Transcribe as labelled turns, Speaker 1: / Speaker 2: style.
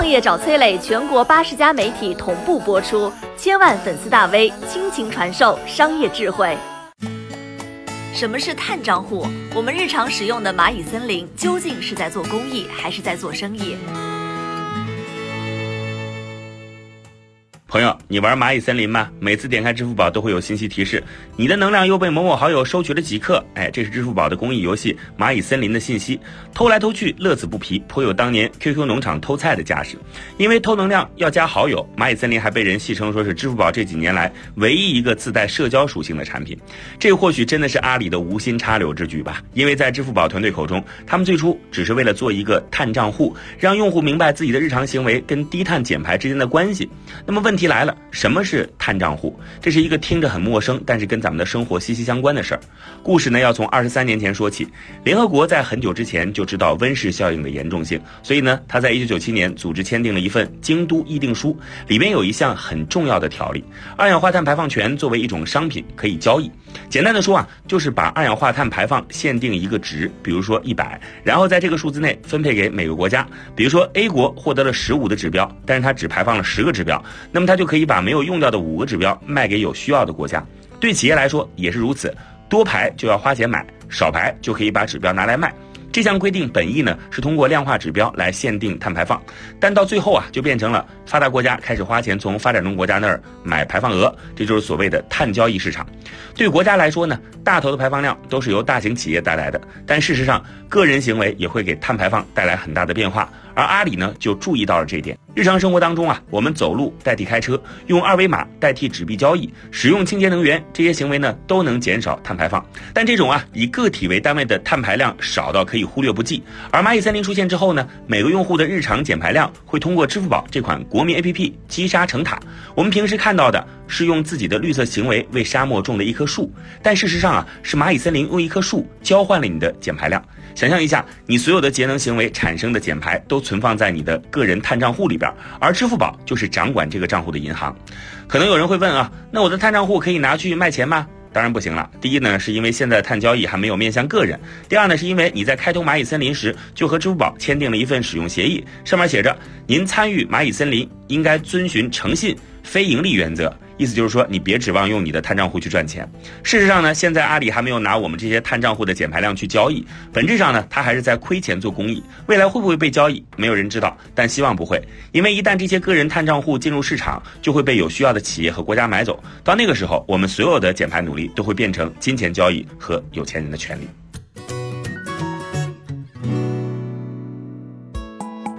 Speaker 1: 创业找崔磊，全国八十家媒体同步播出，千万粉丝大 V 倾情传授商业智慧。什么是碳账户？我们日常使用的蚂蚁森林究竟是在做公益还是在做生意？
Speaker 2: 朋友，你玩蚂蚁森林吗？每次点开支付宝都会有信息提示，你的能量又被某某好友收取了几克。哎，这是支付宝的公益游戏蚂蚁森林的信息，偷来偷去，乐此不疲，颇有当年 QQ 农场偷菜的架势。因为偷能量要加好友，蚂蚁森林还被人戏称说是支付宝这几年来唯一一个自带社交属性的产品。这或许真的是阿里的无心插柳之举吧？因为在支付宝团队口中，他们最初只是为了做一个碳账户，让用户明白自己的日常行为跟低碳减排之间的关系。那么问题。题来了，什么是碳账户？这是一个听着很陌生，但是跟咱们的生活息息相关的事儿。故事呢，要从二十三年前说起。联合国在很久之前就知道温室效应的严重性，所以呢，他在一九九七年组织签订了一份《京都议定书》，里边有一项很重要的条例：二氧化碳排放权作为一种商品可以交易。简单的说啊，就是把二氧化碳排放限定一个值，比如说一百，然后在这个数字内分配给每个国家。比如说 A 国获得了十五的指标，但是它只排放了十个指标，那么。他就可以把没有用掉的五个指标卖给有需要的国家，对企业来说也是如此，多排就要花钱买，少排就可以把指标拿来卖。这项规定本意呢是通过量化指标来限定碳排放，但到最后啊就变成了发达国家开始花钱从发展中国家那儿买排放额，这就是所谓的碳交易市场。对国家来说呢，大头的排放量都是由大型企业带来的，但事实上个人行为也会给碳排放带来很大的变化。而阿里呢，就注意到了这一点。日常生活当中啊，我们走路代替开车，用二维码代替纸币交易，使用清洁能源，这些行为呢，都能减少碳排放。但这种啊，以个体为单位的碳排量少到可以忽略不计。而蚂蚁森林出现之后呢，每个用户的日常减排量会通过支付宝这款国民 APP 积沙成塔。我们平时看到的是用自己的绿色行为为沙漠种了一棵树，但事实上啊，是蚂蚁森林用一棵树交换了你的减排量。想象一下，你所有的节能行为产生的减排都存放在你的个人碳账户里边，而支付宝就是掌管这个账户的银行。可能有人会问啊，那我的碳账户可以拿去卖钱吗？当然不行了。第一呢，是因为现在碳交易还没有面向个人；第二呢，是因为你在开通蚂蚁森林时就和支付宝签订了一份使用协议，上面写着您参与蚂蚁森林应该遵循诚信、非盈利原则。意思就是说，你别指望用你的碳账户去赚钱。事实上呢，现在阿里还没有拿我们这些碳账户的减排量去交易，本质上呢，它还是在亏钱做公益。未来会不会被交易，没有人知道，但希望不会，因为一旦这些个人碳账户进入市场，就会被有需要的企业和国家买走。到那个时候，我们所有的减排努力都会变成金钱交易和有钱人的权利。